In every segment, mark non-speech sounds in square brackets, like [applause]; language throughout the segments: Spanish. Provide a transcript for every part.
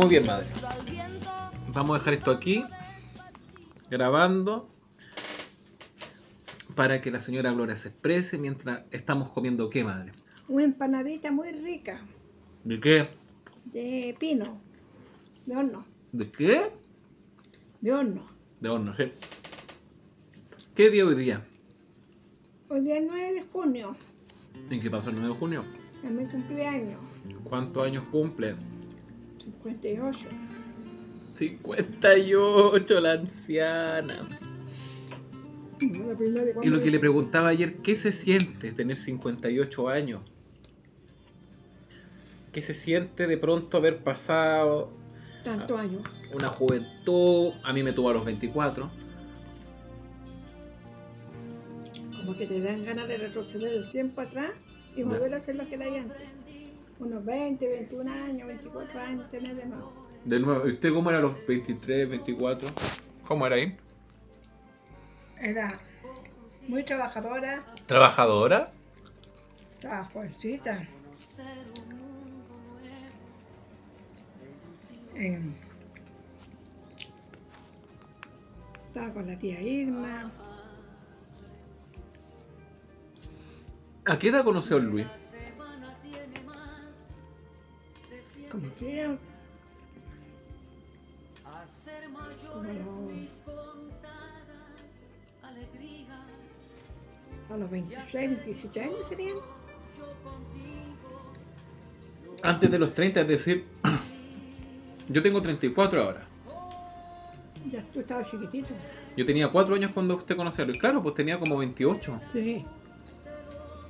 Muy bien, madre. Vamos a dejar esto aquí, grabando, para que la señora Gloria se exprese mientras estamos comiendo qué, madre. Una empanadita muy rica ¿De qué? de pino, de horno, ¿De qué? de horno. De horno, sí. ¿Qué día hoy día? Hoy día es 9 de junio, ¿En qué pasó el 9 de junio? es mi cumpleaños, ¿Cuántos años cumple? 58. 58, la anciana. La Y lo que le preguntaba ayer, ¿qué se siente tener 58 años? ¿Qué se siente de pronto haber pasado Tantos años. una juventud? A mí me tuvo a los 24. Como que te dan ganas de retroceder el tiempo atrás y volver a hacer lo que era antes. Unos 20, 21 años, 24 años, tener de nuevo. De nuevo, ¿y usted cómo era a los 23, 24? ¿Cómo era ahí? Era muy trabajadora, ¿Trabajadora? estaba fuercita. Em, estaba con la tía Irma. ¿A qué edad conoció a Luis? Como que como a los, a los 26, 27 años serían. Antes de los 30, es decir, [clears throat] yo tengo 34 ahora. Ya tú estabas chiquitito. Yo tenía 4 años cuando usted conoció a Luis. Claro, pues tenía como 28. Sí,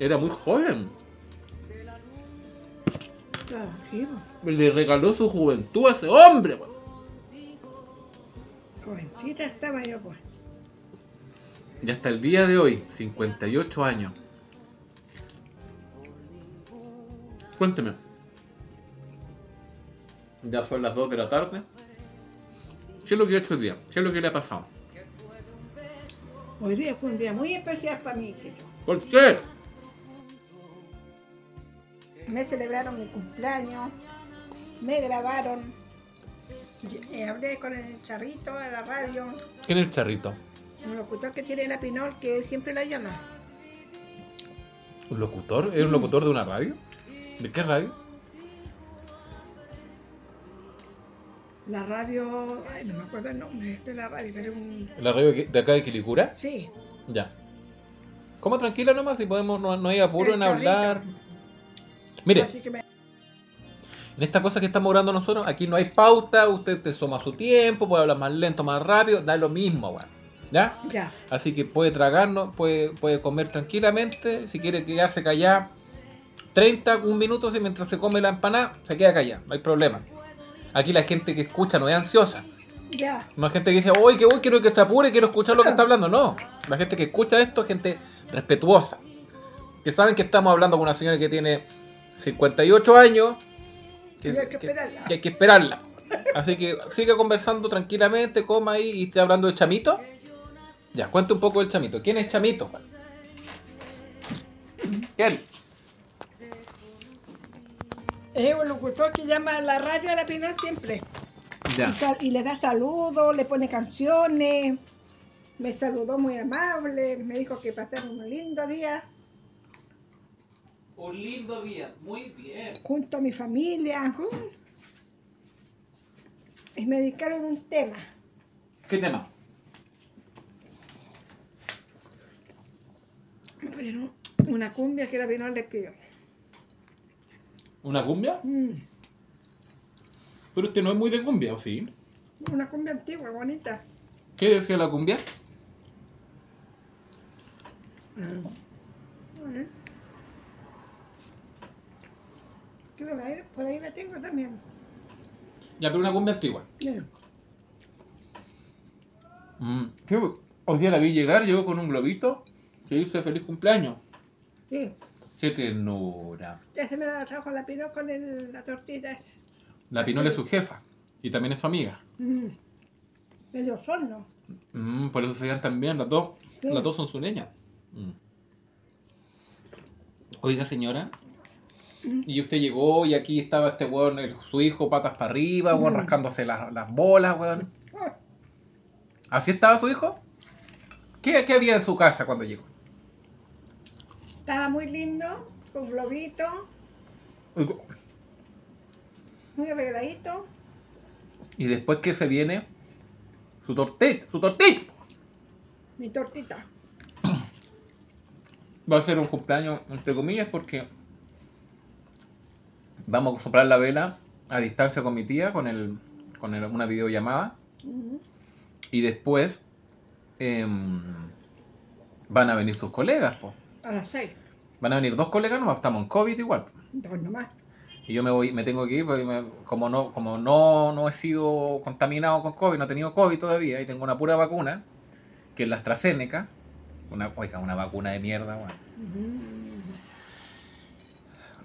Era muy joven. Sí, Le regaló su juventud a ese hombre. pues. jovencita estaba yo pues. Y hasta el día de hoy, 58 años. Cuénteme. Ya son las 2 de la tarde. ¿Qué es lo que ha hecho hoy día? ¿Qué es lo que le ha pasado? Hoy día fue un día muy especial para mí, hijito. ¿Por qué? Me celebraron mi cumpleaños, me grabaron, y- eh, hablé con el charrito de la radio, ¿Quién es el charrito? un locutor que tiene la Pinol que él siempre la llama. ¿Un locutor? ¿Es un locutor de una radio? ¿De qué radio? La radio, ay, no me acuerdo el nombre de la radio, pero un... ¿La radio de acá de Quilicura? Sí, Ya. ¿Cómo tranquila nomás? Si podemos, no, no hay apuro El en hablar. Mire, me... En esta cosa que estamos grabando nosotros, aquí no hay pauta, usted te toma su tiempo, puede hablar más lento, más rápido, da lo mismo, weón. ¿Ya? Ya, Así que puede tragarnos, puede, puede comer tranquilamente, si quiere quedarse callado 30, un minuto, mientras se come la empanada, se queda callado, no hay problema. Aquí la gente que escucha no es ansiosa. ya, No hay gente que dice, uy, que voy, quiero que se apure, quiero escuchar lo que está hablando. No, la gente que escucha esto es gente respetuosa. Que saben que estamos hablando con una señora que tiene 58 años. Y hay que esperarla. que hay que esperarla. Así que siga conversando tranquilamente, coma ahí y esté hablando de Chamito. Ya, cuente un poco del Chamito. ¿Quién es Chamito? Juan? ¿Quién? es un locutor que llama a la radio a la Pinol siempre. Ya. Y, y le da saludos, le pone canciones. Me saludó muy amable, me dijo que pasaron un lindo día Un lindo día, muy bien. junto a mi familia. Y me dedicaron un tema. ¿Qué tema? Pidieron una cumbia que la Pinol le pidió. ¿Una cumbia? Mm, Pero usted no es muy de cumbia, ¿o sí? Una cumbia antigua, bonita. ¿Qué decía la cumbia? A ver. Creo que ahí- por ahí la tengo también. Ya, pero una cumbia antigua. Mm. Sí, hoy día la vi llegar, llegó con un globito que dice feliz cumpleaños. Sí, Qué ternura. ya se me la trajo la Pinol con el- la tortita. La Pinola es su jefa y también es su amiga. Mm. medio sorno. Mm, por eso se llevan tan bien las dos. Sí. Las dos son sureñas. Mm. Oiga, señora. Mm. Y usted llegó y aquí estaba este weón, el- su hijo, patas para arriba, weón, Mm. rascándose las, las bolas, weón. ¿Así estaba su hijo? ¿Qué, qué había en su casa cuando llegó? Estaba muy lindo, con globito, muy arregladito. Y después que se viene su tortita, su tortita. Mi tortita. [clears throat] Va a ser un cumpleaños, entre comillas, porque vamos a soplar la vela a distancia con mi tía, con, el, con el- una videollamada. Ujú. Y después em, van a venir sus colegas, po. A las seis. Van a venir dos colegas, no, estamos en COVID igual. Dos nomás. Y yo me voy, me tengo que ir porque me- como no, como no, no he sido contaminado con COVID, no he tenido COVID todavía, y tengo una pura vacuna, que es la AstraZeneca. Una, oiga, una vacuna de mierda. Ujú.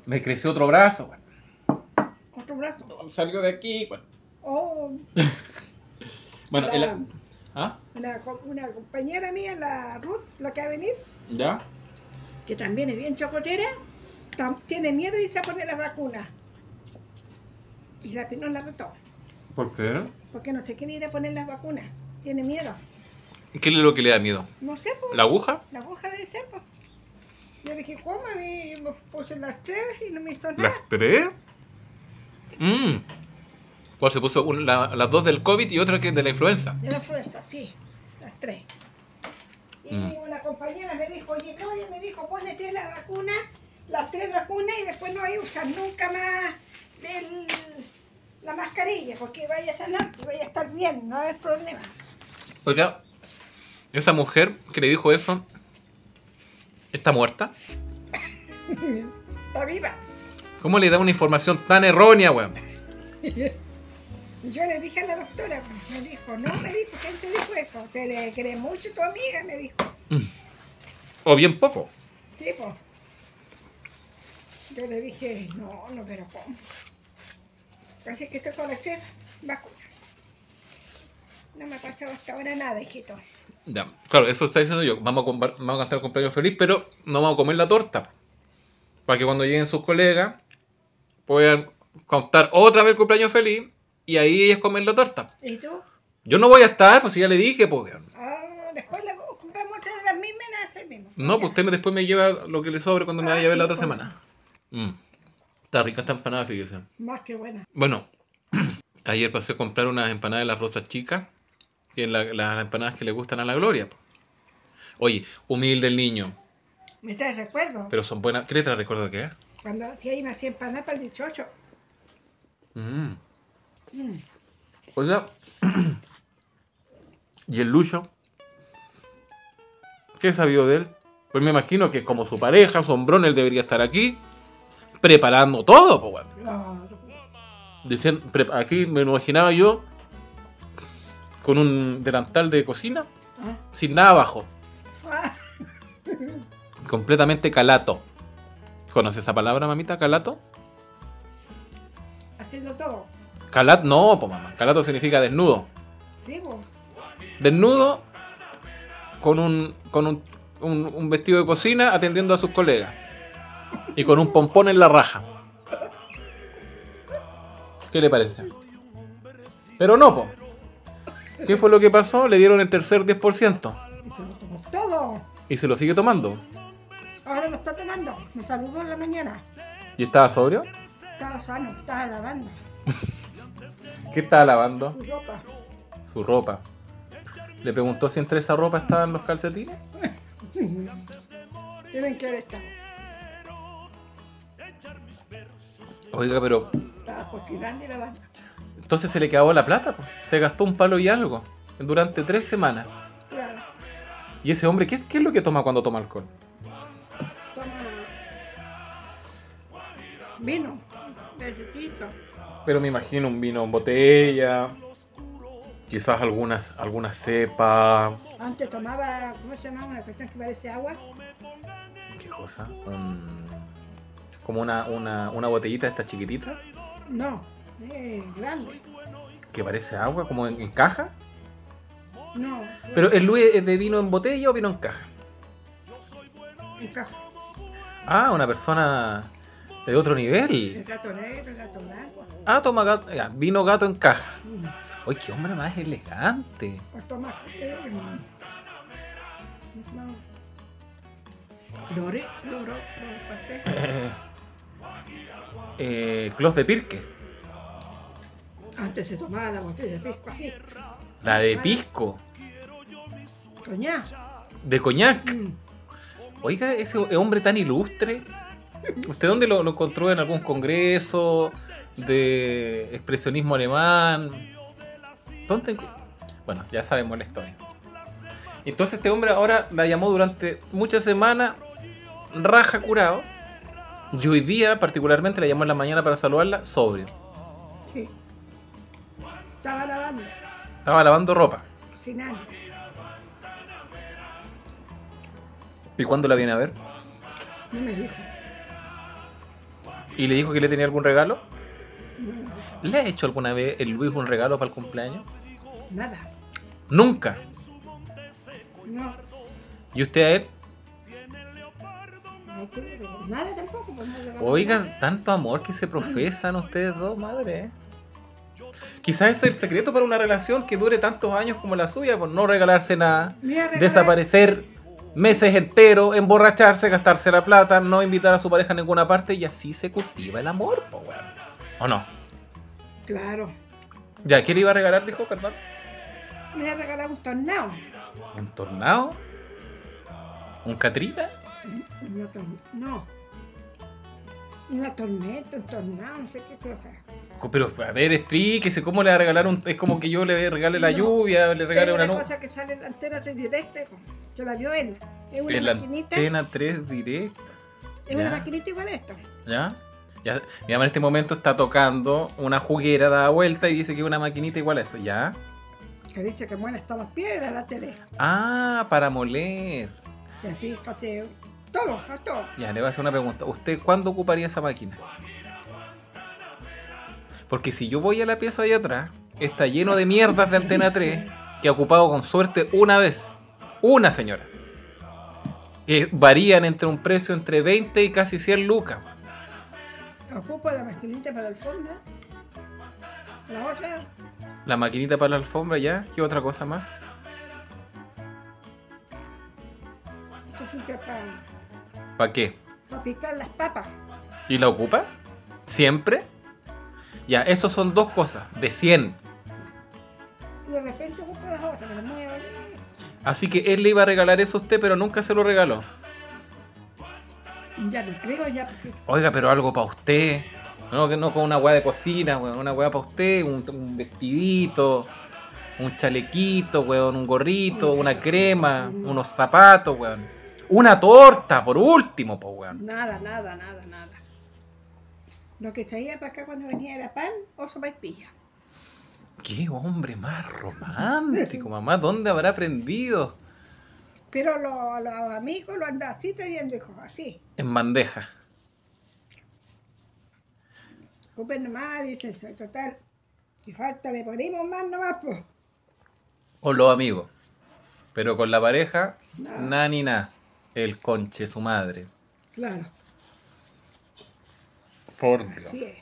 Me creció otro brazo, weón. Brazo. Salió de aquí, weón. Oh, [laughs] Bueno, la- el- ¿Ah? una, una compañera mía, la Ruth, la que va a venir, ¿Ya? que también es bien chocotera, tam- tiene miedo de irse a poner la vacuna. Y la no la retó, ¿Por qué? porque no se quiere ir a poner las vacunas. Tiene miedo. ¿Qué es lo que le da miedo? No sé, pues, ¿La aguja? la aguja debe ser, pues. Yo dije, ¿cómo? Y me puse las tres y no me hizo nada. ¿Las tres? Mmm. Pues se puso la- las dos del COVID y otra que de la influenza. De la influenza, sí, las tres. Y Mm. una compañera me dijo, oye, Gloria, me dijo, ponete la vacuna, las tres vacunas y después no hay a usar nunca más la mascarilla, porque vaya a sanar, y vaya a estar bien, no va a haber problema. Oiga, esa mujer que le dijo eso, ¿está muerta? [laughs] Está viva. ¿Cómo le da una información tan errónea, weón? [laughs] Yo le dije a la doctora, me dijo, no, me dijo, ¿quién te dijo eso? Te le cree mucho tu amiga, me dijo. Mm. O bien poco. Sí, pues. Yo le dije, no, no, pero ¿cómo? Así que estoy con la chef, vacuna. No me ha pasado hasta ahora nada, hijito. Ya, claro, eso está diciendo yo. Vamos a, vamos a cantar el cumpleaños feliz, pero no vamos a comer la torta. Para que cuando lleguen sus colegas puedan contar otra vez el cumpleaños feliz y ahí ellas comen la torta. ¿Y tú? Yo no voy a estar, pues si ya le dije, pues. weón. Ah, después la compramos otra las mismas las. No, pues usted me- después me lleva lo que le sobre cuando me vaya a ver la Ah, otra semana. Mm. Está rica esta empanada, fíjese. Más que buena. Bueno, [clears throat] ayer pasé a comprar unas empanadas de las rosas chicas, que es la- las empanadas que le gustan a la Gloria. Oye, humilde el niño, Me trae recuerdo. pero son buenas. ¿Qué le trae recuerdo qué? Cuando la tía me hacía empanada para el 18. Mm. Mm. Oiga, [clears throat] ¿y el Lucho? ¿Qué sabió de él? Pues me imagino que como su pareja, su hombrón, él debería estar aquí preparando todo. Claro. Decían, pre- aquí me imaginaba yo con un delantal de cocina Ah. sin nada abajo, Ah, [laughs] completamente calato. ¿Conoce esa palabra, mamita? ¿Calato? haciendo todo. Calat, no, po mamá. Calato significa desnudo. Sí. Desnudo con un, con un, un- un vestido de cocina atendiendo a sus colegas. Y con un pompón en la raja. ¿Qué le parece? Pero no, po. ¿Qué fue lo que pasó? Le dieron el tercer 10% Y se lo tomó todo. y se lo sigue tomando. Ahora lo está. Me saludó en la mañana. ¿Y estaba sobrio? Estaba sano, estaba lavando [laughs] ¿Qué estaba lavando? su ropa. Su ropa. Le preguntó si entre esa ropa estaban los calcetines. [laughs] Deben que haber estado. Oiga, pero Estaba cocinando y lavando. entonces se le acabó la plata. po. Se gastó un palo y algo durante tres semanas. Claro. ¿Y ese hombre qué, qué es lo que toma cuando toma alcohol? Vino, necesito. Pero me imagino un vino en botella, quizás algunas, algunas cepas. Antes tomaba, ¿cómo se llama? Una cuestión que parece agua. ¿Qué cosa? Como una, una, una botellita de esta chiquitita No, eh, grande. que parece agua, como en, en caja. No. Pero el Luis es de vino en botella o vino en caja. En caja. Ah, una persona de otro El nivel. gato negro, el gato blanco. Ah, toma gato, vino gato en caja. Uy, qué hombre más elegante. Pues toma. eh. [laughs] Eh, Clos de Pirque. Antes se tomaba la botella de pisco así. La de pisco. Coñá. De coñac. Mm. Oiga, ese hombre tan ilustre. ¿Usted dónde lo, lo encontró en algún congreso de expresionismo alemán? ¿Dónde? Bueno, ya sabemos la historia. Entonces este hombre ahora la llamó durante muchas semanas raja curado. Y hoy día particularmente la llamó en la mañana para saludarla sobrio. Sí. Estaba lavando, Estaba lavando ropa. cocinando. ¿Y cuándo la viene a ver? No me dijo. ¿Y le dijo que le tenía algún regalo? ¿Le ha hecho alguna vez el Luis un regalo para el cumpleaños? nada. Nunca. No. ¿Y usted a él? No nada tampoco. Pues no. Oigan, tanto amor que se profesan ustedes dos, madre. ¿eh? Quizás ese es el secreto para una relación que dure tantos años como la suya, por no regalarse nada, regalar- desaparecer meses enteros, emborracharse, gastarse la plata, no invitar a su pareja a ninguna parte y así se cultiva el amor, po, weón. ¿O no? Claro. Ya, ¿qué le iba a regalar, dijo, perdón? Me iba a regalar un tornado. ¿Un tornado? ¿Un Catrina? Una no. Una tormenta, un tornado, no sé qué cosa. Co- Pero, a ver, explíquese, ¿cómo le va a regalar un...? Es como que yo le regale la No. lluvia, le regale Es una una nube. cosa que sale en la antena 3 directa. Se la vio él. Es una En la maquinita. antena 3 directa. Es una maquinita igual a esta. ¿Ya? ya mi mamá en este momento está tocando una juguera da vuelta y dice que es una maquinita igual a eso, ¿ya? Que dice que muere hasta las piedras la tele. Ah, para moler. Fíjate. Todo, a todo. Ya, le voy a hacer una pregunta. ¿Usted cuándo ocuparía esa máquina? Porque si yo voy a la pieza de atrás, está lleno de mierdas de antena 3 que ha ocupado con suerte una vez. Una señora. Que varían entre un precio entre 20 y casi 100 lucas. Ocupo la maquinita para la alfombra. La otra, La maquinita para la alfombra, ¿ya? ¿Qué otra cosa más? para, ¿Para qué? para picar las papas. ¿Y la ocupa? ¿Siempre? Ya, esos son dos cosas, de 100. Y de repente ocupo las otras, pero muy Así que él le iba a regalar eso a usted, pero nunca se lo regaló. Ya lo creo, ya porque Oiga, pero algo para usted. No, que no con una weá de cocina, weón. Una weá para usted, un, un vestidito, un chalequito, weón, un gorrito, una crema, unos zapatos, weón. Una torta, por último, pues, weón. nada, nada, nada, nada. Lo que traía para acá cuando venía era pan o sopaipilla. Qué hombre más romántico, mamá. ¿Dónde habrá aprendido? Pero lo- los amigos lo andan así trayendo, hijo, así. En bandeja. Ocupen nomás, dicen, total. Y falta le ponemos más nomás, pues. O los amigos. Pero con la pareja, Nada. nada ni nada. El conche, su madre. Claro, Por Dios. así es.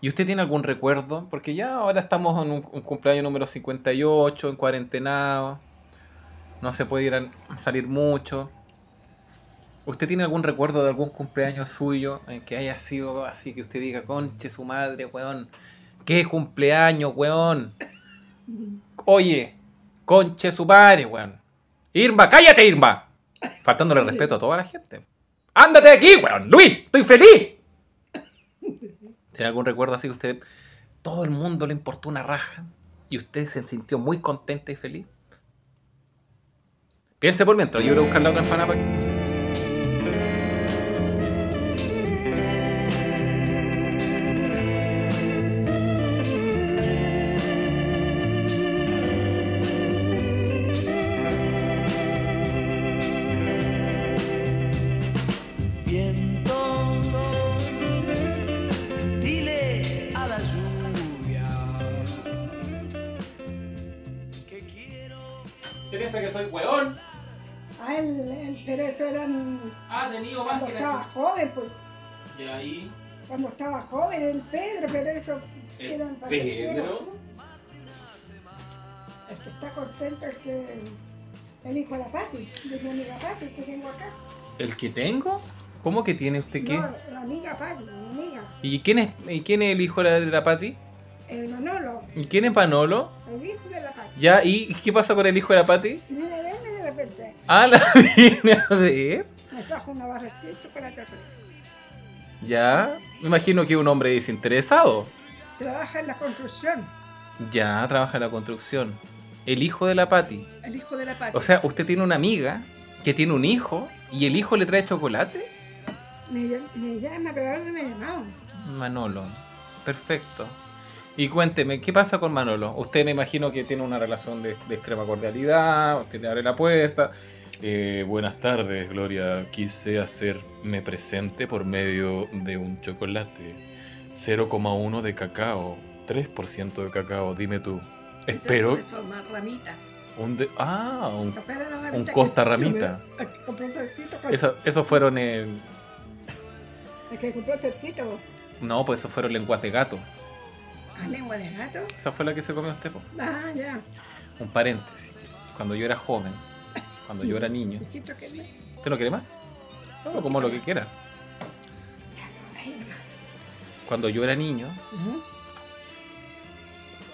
¿Y usted tiene algún recuerdo? Porque ya ahora estamos en un, un cumpleaños número 58, en cuarentenado. No se puede ir a a salir mucho. ¿Usted tiene algún recuerdo de algún cumpleaños suyo en que haya sido así que usted diga, conche su madre, weón? ¿Qué cumpleaños, weón? Oye, conche su madre, weón. Irma, cállate, Irma. Faltándole respeto a toda la gente. Ándate de aquí, weón. Luis, estoy feliz. ¿Tiene algún recuerdo así que usted, todo el mundo le importó una raja y usted se sintió muy contenta y feliz? Piense por mientras, yo voy a buscar la otra empanada. pa- Pedro? El que está contento es que el hijo de la Pati, de mi amiga Pati, que tengo acá. ¿El que tengo? ¿Cómo que tiene usted qué? No, la amiga Pati, mi amiga. ¿Y quién es, y quién es el hijo de la, de la Pati? El Manolo, ¿Y quién es Manolo? el hijo de la Pati. Ya, ¿y qué pasa con el hijo de la Pati? Viene a verme de repente. Ah, la [laughs] viene a ver. Me trajo una barra de chocolate frío. Ya, me imagino que es un hombre desinteresado. Trabaja en la construcción, Ya, trabaja en la construcción. El hijo de la Pati. el hijo de la Pati. O sea, usted tiene una amiga que tiene un hijo y el hijo le trae chocolate. me, me llama, pero ahora no me ha llamado. Manolo. Perfecto. Y cuénteme, ¿qué pasa con Manolo? Usted me imagino que tiene una relación de, de extrema cordialidad, usted le abre la puerta. Eh, buenas tardes, Gloria. Quise hacerme presente por medio de un chocolate. 0,1 de cacao, 3% de cacao, dime tú. Espero Eso, una ramita. un de... Ah, un... Ramita Un Costa que [laughs] Ramita. el que el Eso, esos fueron... en- El que compró el cercito. No, pues esos fueron lenguas de gato. Ah, lengua de gato. Esa fue la que se comió usted, po. Ah, ya. Un paréntesis. Cuando yo era joven, cuando yo era [laughs] niño... ¿Usted no quiere más? Solo como lo que quiera. Cuando yo era niño.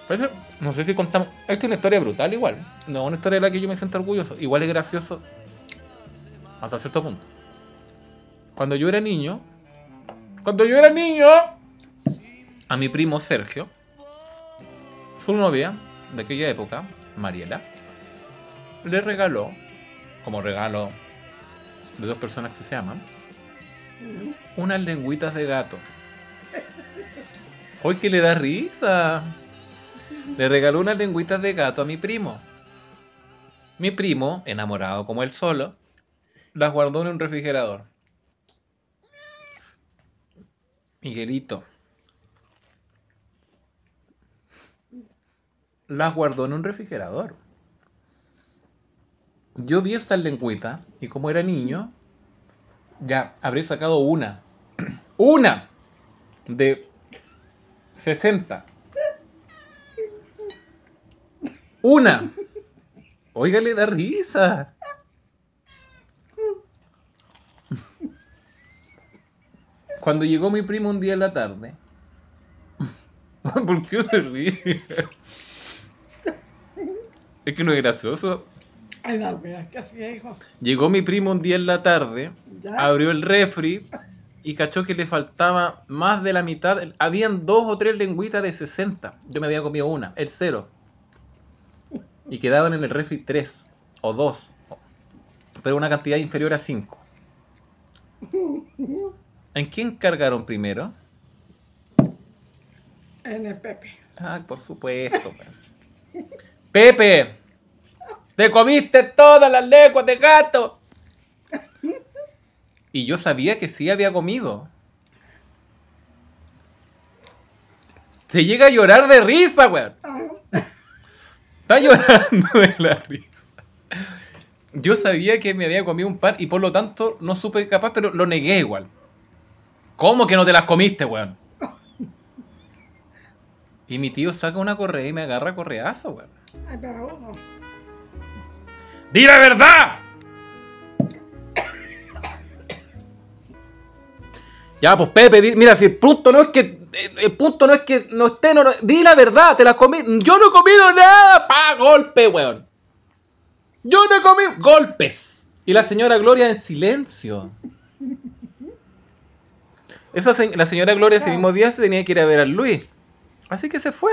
Parece- no sé si contamos. Esta es una historia brutal, igual. No, una historia de la que yo me siento orgulloso. Igual es gracioso hasta cierto punto. Cuando yo era niño, cuando yo era niño, a mi primo Sergio, su novia de aquella época, Mariela, le regaló, como regalo de dos personas que se aman, unas lengüitas de gato. Hoy que le da risa. Le regaló unas lengüitas de gato a mi primo. Mi primo, enamorado como él solo, las guardó en un refrigerador. Miguelito. Las guardó en un refrigerador. Yo vi estas lengüitas y como era niño, ya habré sacado una. [clears throat] Una de 60. Una. Oiga, le da risa. Cuando llegó mi primo un día en la tarde. [laughs] ¿Por qué se ríe? Es que no es gracioso. Ay, la wea, que así hijo. Llegó mi primo un día en la tarde, abrió el refri y cachó que le faltaba más de la mitad. Habían dos o tres lengüitas de 60. Yo me había comido una, el cero. Y quedaban en el refri tres o dos. Pero una cantidad inferior a cinco. ¿En quién cargaron primero? En el Pepe. Ah, por supuesto. pues. Pepe, te comiste todas las lenguas de gato. Y yo sabía que sí había comido. Se llega a llorar de risa, weón. Está llorando de la risa. Yo sabía que me había comido un par y por lo tanto no supe capaz, pero lo negué igual. ¿Cómo que no te las comiste, weón? Y mi tío saca una correa y me agarra correazo, weón. Ay, pero. ¡Di la verdad! Ya, pues Pepe, mira, si el punto no es que. El punto no es que no esté. No, no- di la verdad, te la comí. Yo no he comido nada. Pa, golpe, weón. Yo no he comido. Golpes. Y la señora Gloria en silencio. Esa se- la señora Gloria ese mismo día se tenía que ir a ver a Luis. Así que se fue.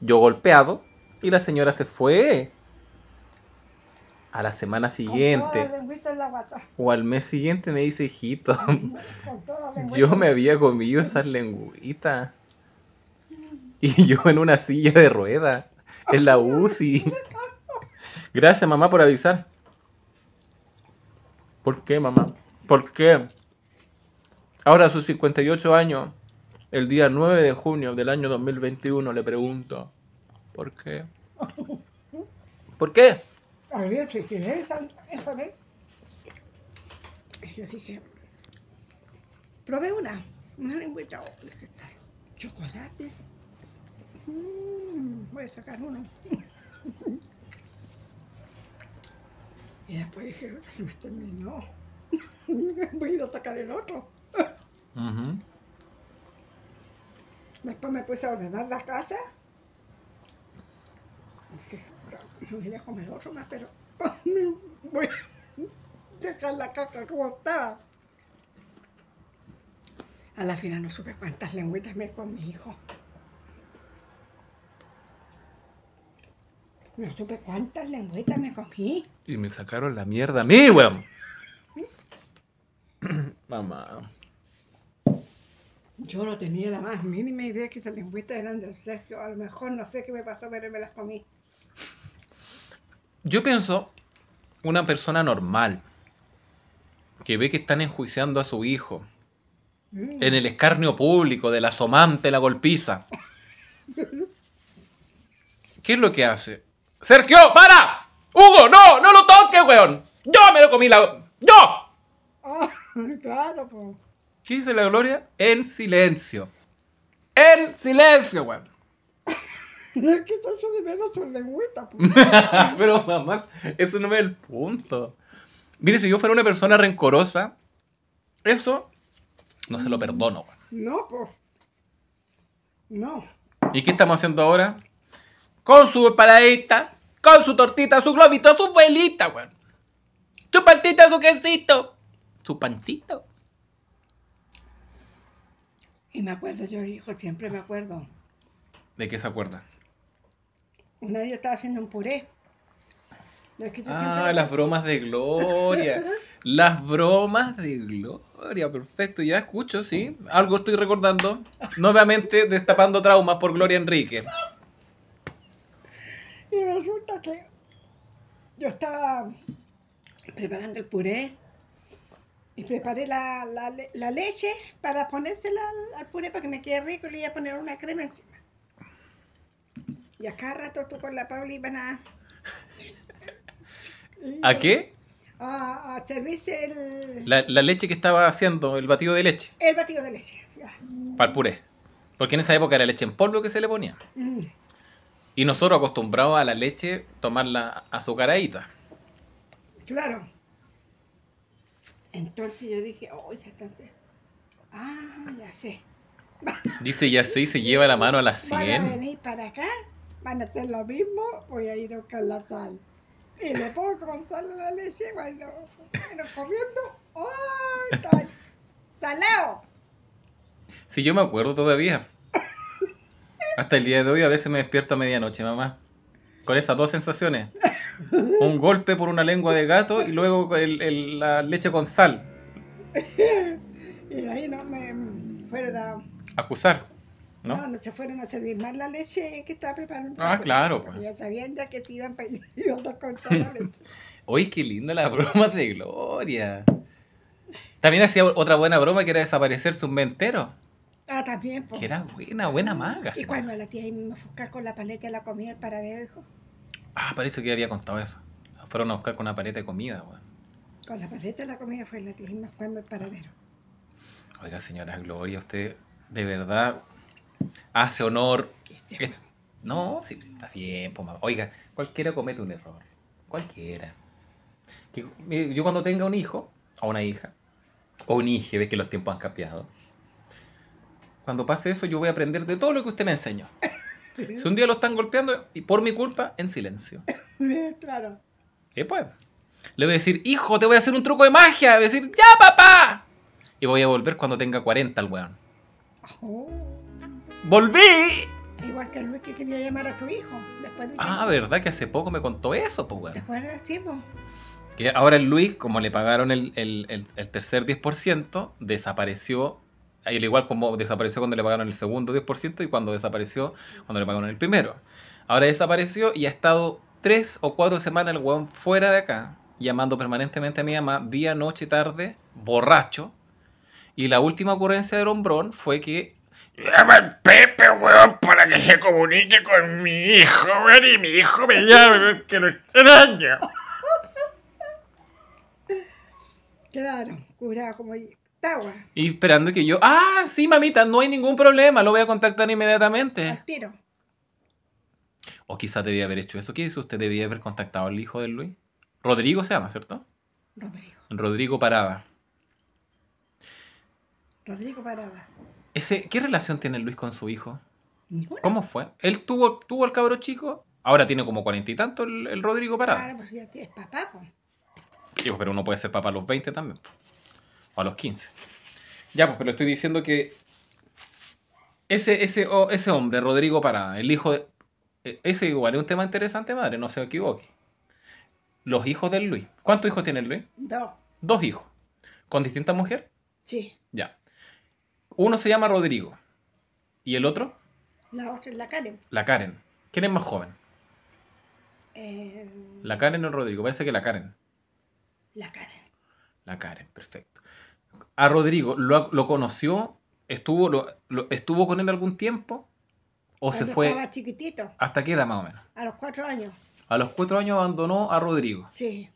Yo golpeado. Y la señora se fue. A la semana siguiente la o al mes siguiente me dice, hijito, [laughs] yo me había comido esas lengüitas. [laughs] Y yo en una silla de ruedas, en la UCI. [laughs] Gracias, mamá, por avisar. ¿Por qué, mamá? ¿Por qué? Ahora a sus 58 años, el día 9 de junio del año 2021, le pregunto, ¿por qué? ¿Por qué? Abrieron y dije, esa, esa vez. Y yo dije, probé una, una lengüita, oh, chocolate. Mm, voy a sacar uno. y después dije, se me terminó. voy a ir a sacar el otro. Después me puse a ordenar la casa. Dije, no voy a comer otro más, pero voy a dejar la caca como estaba. A la final no supe cuántas lengüitas me con mi hijo. No supe cuántas lengüitas me comí. Y me sacaron la mierda a mí, weón. [clears throat] Mamá. Yo no tenía la más mínima idea que esas lengüitas eran del Sergio. A lo mejor no sé qué me pasó, pero me las comí. Yo pienso, una persona normal que ve que están enjuiciando a su hijo Mm. en el escarnio público de la somante, la golpiza. ¿Qué es lo que hace? ¡Sergio, para! ¡Hugo, no! ¡No lo toques, weón! ¡Yo me lo comí la... ¡Yo! Ah, [laughs] claro, pues. ¿Qué dice la Gloria? En silencio. En silencio, weón. Es que de menos son lengüitas, pues. [laughs] Pero mamá, eso no es el punto. Mire, si yo fuera una persona rencorosa, eso no se lo perdono, weón. No, pues. No. ¿Y qué estamos haciendo ahora? Con su paradita, con su tortita, su globito, su vuelita, weón. Su paltita, su quesito, su pancito. Y me acuerdo yo, hijo, siempre me acuerdo. ¿De qué se acuerda? Una vez yo estaba haciendo un puré. No, es que yo Ah, las bromas de Gloria. [laughs] Las bromas de Gloria, perfecto, ya escucho, sí. Algo estoy recordando. [laughs] Nuevamente destapando traumas por Gloria Enrique. Y resulta que yo estaba preparando el puré y preparé la, la leche para ponérsela al, al puré para que me quede rico y le iba a poner una crema encima. Y a cada rato tú con la Paula iban a... [laughs] ¿A qué? A, a servirse el, La, la leche que estaba haciendo, el batido de leche, el batido de leche. ya. para el puré. Porque en esa época era leche en polvo que se le ponía. Mm. Y nosotros acostumbrados a la leche tomarla azucaradita. Claro. Entonces yo dije, oh, ya está. Ah, ya sé. Dice ya sí, se lleva la mano a las [laughs] Van a 100. venir para acá, van a hacer lo mismo, voy a ir a buscar la sal. Y le pongo con sal a la leche cuando bueno, corriendo. ¡Ay! Está salado. Si yo me acuerdo todavía. Hasta el día de hoy a veces me despierto a medianoche, mamá. Con esas dos sensaciones. Un golpe por una lengua de gato y luego el- el- la leche con sal. [laughs] Y ahí no me fueron a. Acusar. No, ¿No? no se fueron a servir más la leche que estaba preparando. Ah, claro, pues. Ya sabían ya que se iban para [laughs] ir con sal la [laughs] leche. Oye, qué linda la broma de Gloria. También hacía otra buena broma que era desaparecerse un mes entero. Ah, también, pues. Que era buena, buena maga. Y cuando la tía fue a buscar con la paleta de la comida para hijo, Ah, parece que había contado eso. Fueron a buscar con una paleta de comida, weón. con la paleta de la comida fue la tía y me fue al paradero. Oiga, señora Gloria, usted de verdad hace honor. Que No, sí, sí, está bien, pues, mamá. Oiga, cualquiera comete un error. Cualquiera. Que- yo cuando tenga un hijo, o una hija, o un hijo, ves que los tiempos han cambiado. Cuando pase eso, yo voy a aprender de todo lo que usted me enseñó. [laughs] Si un día lo están golpeando, y por mi culpa, en silencio. [laughs] claro. Y pues, le voy a decir, hijo, te voy a hacer un truco de magia. Voy a decir, ya, papá. Y voy a volver cuando tenga 40 el weón. Oh, ¡Volví! Igual que Luis que quería llamar a su hijo. Después de Ah, ¿verdad? Que hace poco me contó eso, pues, weón. ¿Te acuerdas? Sí, pues. Que ahora el Luis, como le pagaron el, el- el- el tercer 10%, desapareció. Al igual como desapareció cuando le pagaron el segundo 10% y cuando desapareció cuando le pagaron el primero. Ahora desapareció y ha estado tres o cuatro semanas el weón fuera de acá, llamando permanentemente a mi mamá, día, noche, tarde, borracho. Y la última ocurrencia de Lombrón fue que llama al Pepe, weón, para que se comunique con mi hijo, weón, y mi hijo me llame, que lo extraña. [laughs] Claro, curado como Tawa, Y esperando que yo. Ah, sí, mamita, no hay ningún problema, lo voy a contactar al inmediatamente. tiro. O quizás debía haber hecho eso. ¿Qué dice usted? Debía haber contactado al hijo de Luis. Rodrigo se llama, ¿cierto? Rodrigo. Rodrigo Parada. Rodrigo Parada. Ese, ¿Qué relación tiene Luis con su hijo? Ninguna. ¿Cómo fue? ¿Él tuvo, tuvo el cabro chico? Ahora tiene como cuarenta y tanto el, el Rodrigo Parada. Claro, pues ya es papá, pues. Digo, pero uno puede ser papá a los 20 también. po. O a los 15. Ya, pues, pero estoy diciendo que ese, ese, ese hombre, Rodrigo Parada, el hijo de... e- Ese igual es un tema interesante, madre, no se equivoque. Los hijos del Luis. ¿Cuántos hijos tiene el Luis? Dos. Dos hijos. ¿Con distintas mujeres? Sí. Ya. Uno se llama Rodrigo. ¿Y el otro? La otra es la Karen. La Karen. ¿Quién es más joven? Eh, La Karen o Rodrigo. Parece que la Karen. La Karen. La Karen, perfecto. A Rodrigo, ¿lo, lo conoció? ¿Estuvo, lo- lo- ¿Estuvo con él algún tiempo? ¿O se fue? Estaba chiquitito, ¿Hasta qué edad más o menos? a los cuatro años. A los cuatro años abandonó a Rodrigo. Sí.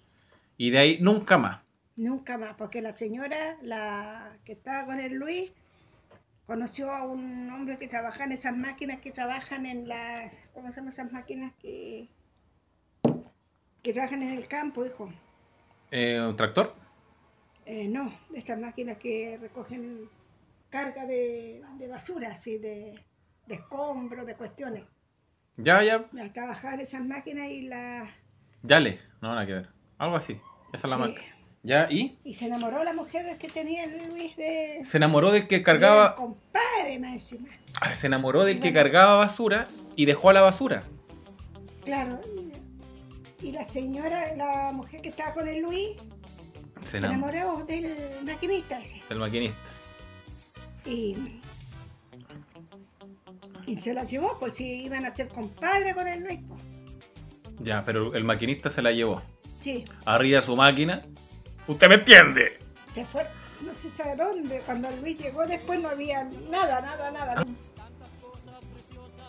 Y de ahí nunca más. Nunca más, porque la señora, la que estaba con el Luis, conoció a un hombre que trabaja en esas máquinas que trabajan en las, ¿cómo se llaman esas máquinas que, que trabajan en el campo, hijo? Eh, ¿un ¿Tractor? Eh, no, estas máquinas que recogen carga de, de basura, así, de, de escombros, de cuestiones. Ya, ya. La trabajar esas máquinas y la... Ya le. No, nada que ver. Algo así. Esa es la marca. Ya, ¿y? Y se enamoró la mujer que tenía Luis de... Se enamoró del que cargaba. compadre más encima. Ah, Se enamoró del que cargaba basura y dejó a la basura. Claro. Y, la señora, la mujer que estaba con el Luis, Se se enamoró del maquinista ese. del maquinista. Y, y se la llevó, pues si iban a ser compadre con el Luis. Pues. Ya, pero el maquinista se la llevó. Sí, Arriba de su máquina. ¿Usted me entiende? se fue, no sé sabe dónde. Cuando Luis llegó después no había nada, nada, nada.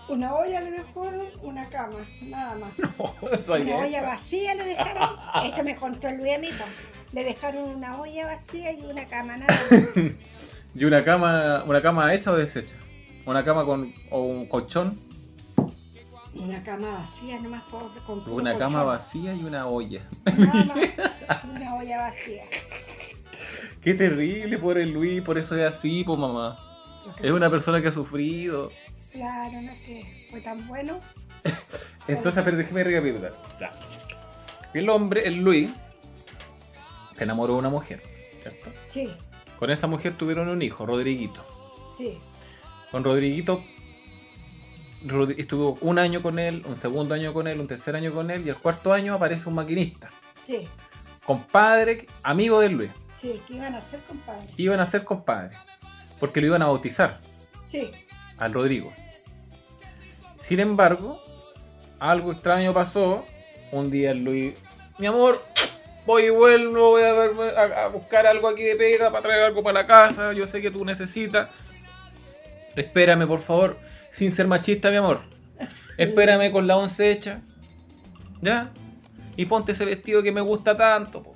Una olla le dejó, una cama, nada más. [laughs] Una olla vacía le dejaron. Eso me contó el Luis a pues. Le dejaron una olla vacía y una cama, nada más. [laughs] ¿Y una cama, una cama hecha o deshecha? ¿Una cama con o un colchón? Una cama vacía, nomás con puro Una cama vacía y una olla. Nada más. [laughs] Una olla vacía. Qué terrible por el Luis, por eso es así, pues mamá. Es una persona que ha sufrido. Claro, no es que fue tan bueno. [laughs] Entonces, pero déjeme recapitular. Ya. El hombre, el Luis, se enamoró de una mujer, ¿cierto? Sí, Con esa mujer tuvieron un hijo, Rodriguito. sí, Con Rodriguito Estuvo un año con él, un segundo año con él, un tercer año con él y el cuarto año aparece un maquinista. sí, Compadre, amigo de Luis. sí, que iban a ser compadres. Iban a ser compadres. Porque lo iban a bautizar Sí, al Rodrigo. Sin embargo, algo extraño pasó. Un día Luis, mi amor, voy y vuelvo, voy a- a buscar algo aquí de pega para traer algo para la casa. Yo sé que tú necesitas. Espérame, por favor, sin ser machista, mi amor. Espérame con la once hecha. ¿Ya? Y ponte ese vestido que me gusta tanto. po.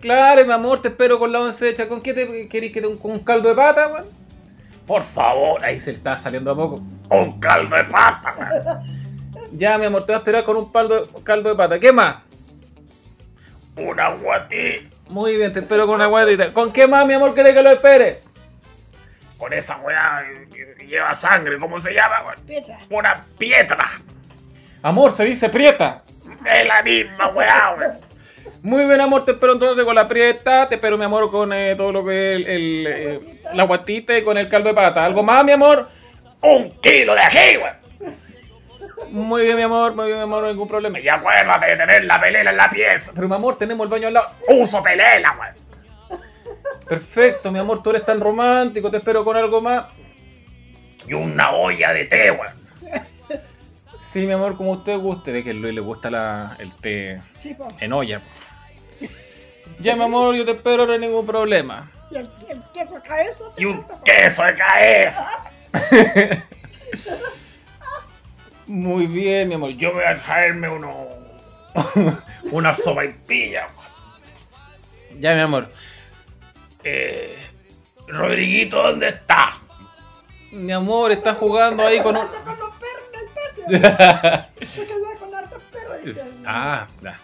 Claro, mi amor, te espero con la once hecha. ¿Con qué te querés que te con un caldo de pata, weón? Por favor, ahí se está saliendo a poco. Un caldo de pata, weón. Ya, mi amor, te voy a esperar con un paldo- caldo de pata. ¿Qué más? Una guatí. Muy bien, te espero con una guatita. ¿Con qué más, mi amor, querés que lo espere? Con esa weá que lleva sangre, ¿cómo se llama, weón? Petra. Una piedra. Amor, se dice prieta. Es la misma weá, weón. Muy bien, amor, te espero entonces con la prieta. Te espero, mi amor, con eh, todo lo que es el, el, eh, la guatita y con el caldo de pata. ¿Algo más, mi amor? Un kilo de ají, weón. Muy bien, mi amor, muy bien, mi amor, no hay ningún problema. Y acuérdate de tener la pelela en la pieza. Pero, mi amor, tenemos el baño al lado. Uso pelela, weón. Perfecto, mi amor, tú eres tan romántico. Te espero con algo más. Y una olla de té, weón. Sí, mi amor, como usted guste. Ve que a Luis le gusta la, el té Sí, po. en olla. po. Ya, mi amor, yo te espero, no hay ningún problema. Y el, el queso cabeza. Y un queso de cabeza. [laughs] Muy bien, mi amor. Yo voy a traerme uno. una sopa y pilla. Ya, mi amor. Eh, Rodriguito, ¿dónde está? Mi amor está jugando ahí con un... Con los perros en el patio. [laughs] Con hartos perros. ah, ya.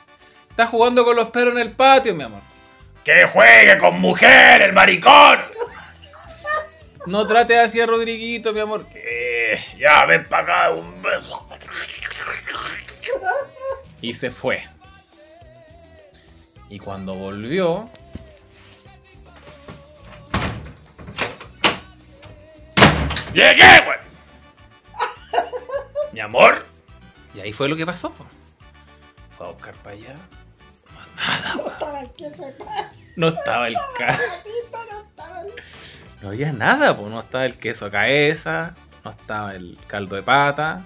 Está jugando con los perros en el patio, mi amor. Que juegue con mujer, el maricón. No trate así a Rodriguito, mi amor. Eh, ya, ven para acá, un beso. Y se fue. Y cuando volvió, Llegué, güey. Mi amor, y ahí fue lo que pasó. po. Fue a buscar para allá. No estaba el queso acá. No estaba el [laughs] ca... No estaba el... No había nada, pues no estaba el queso a cabeza, no estaba el caldo de pata,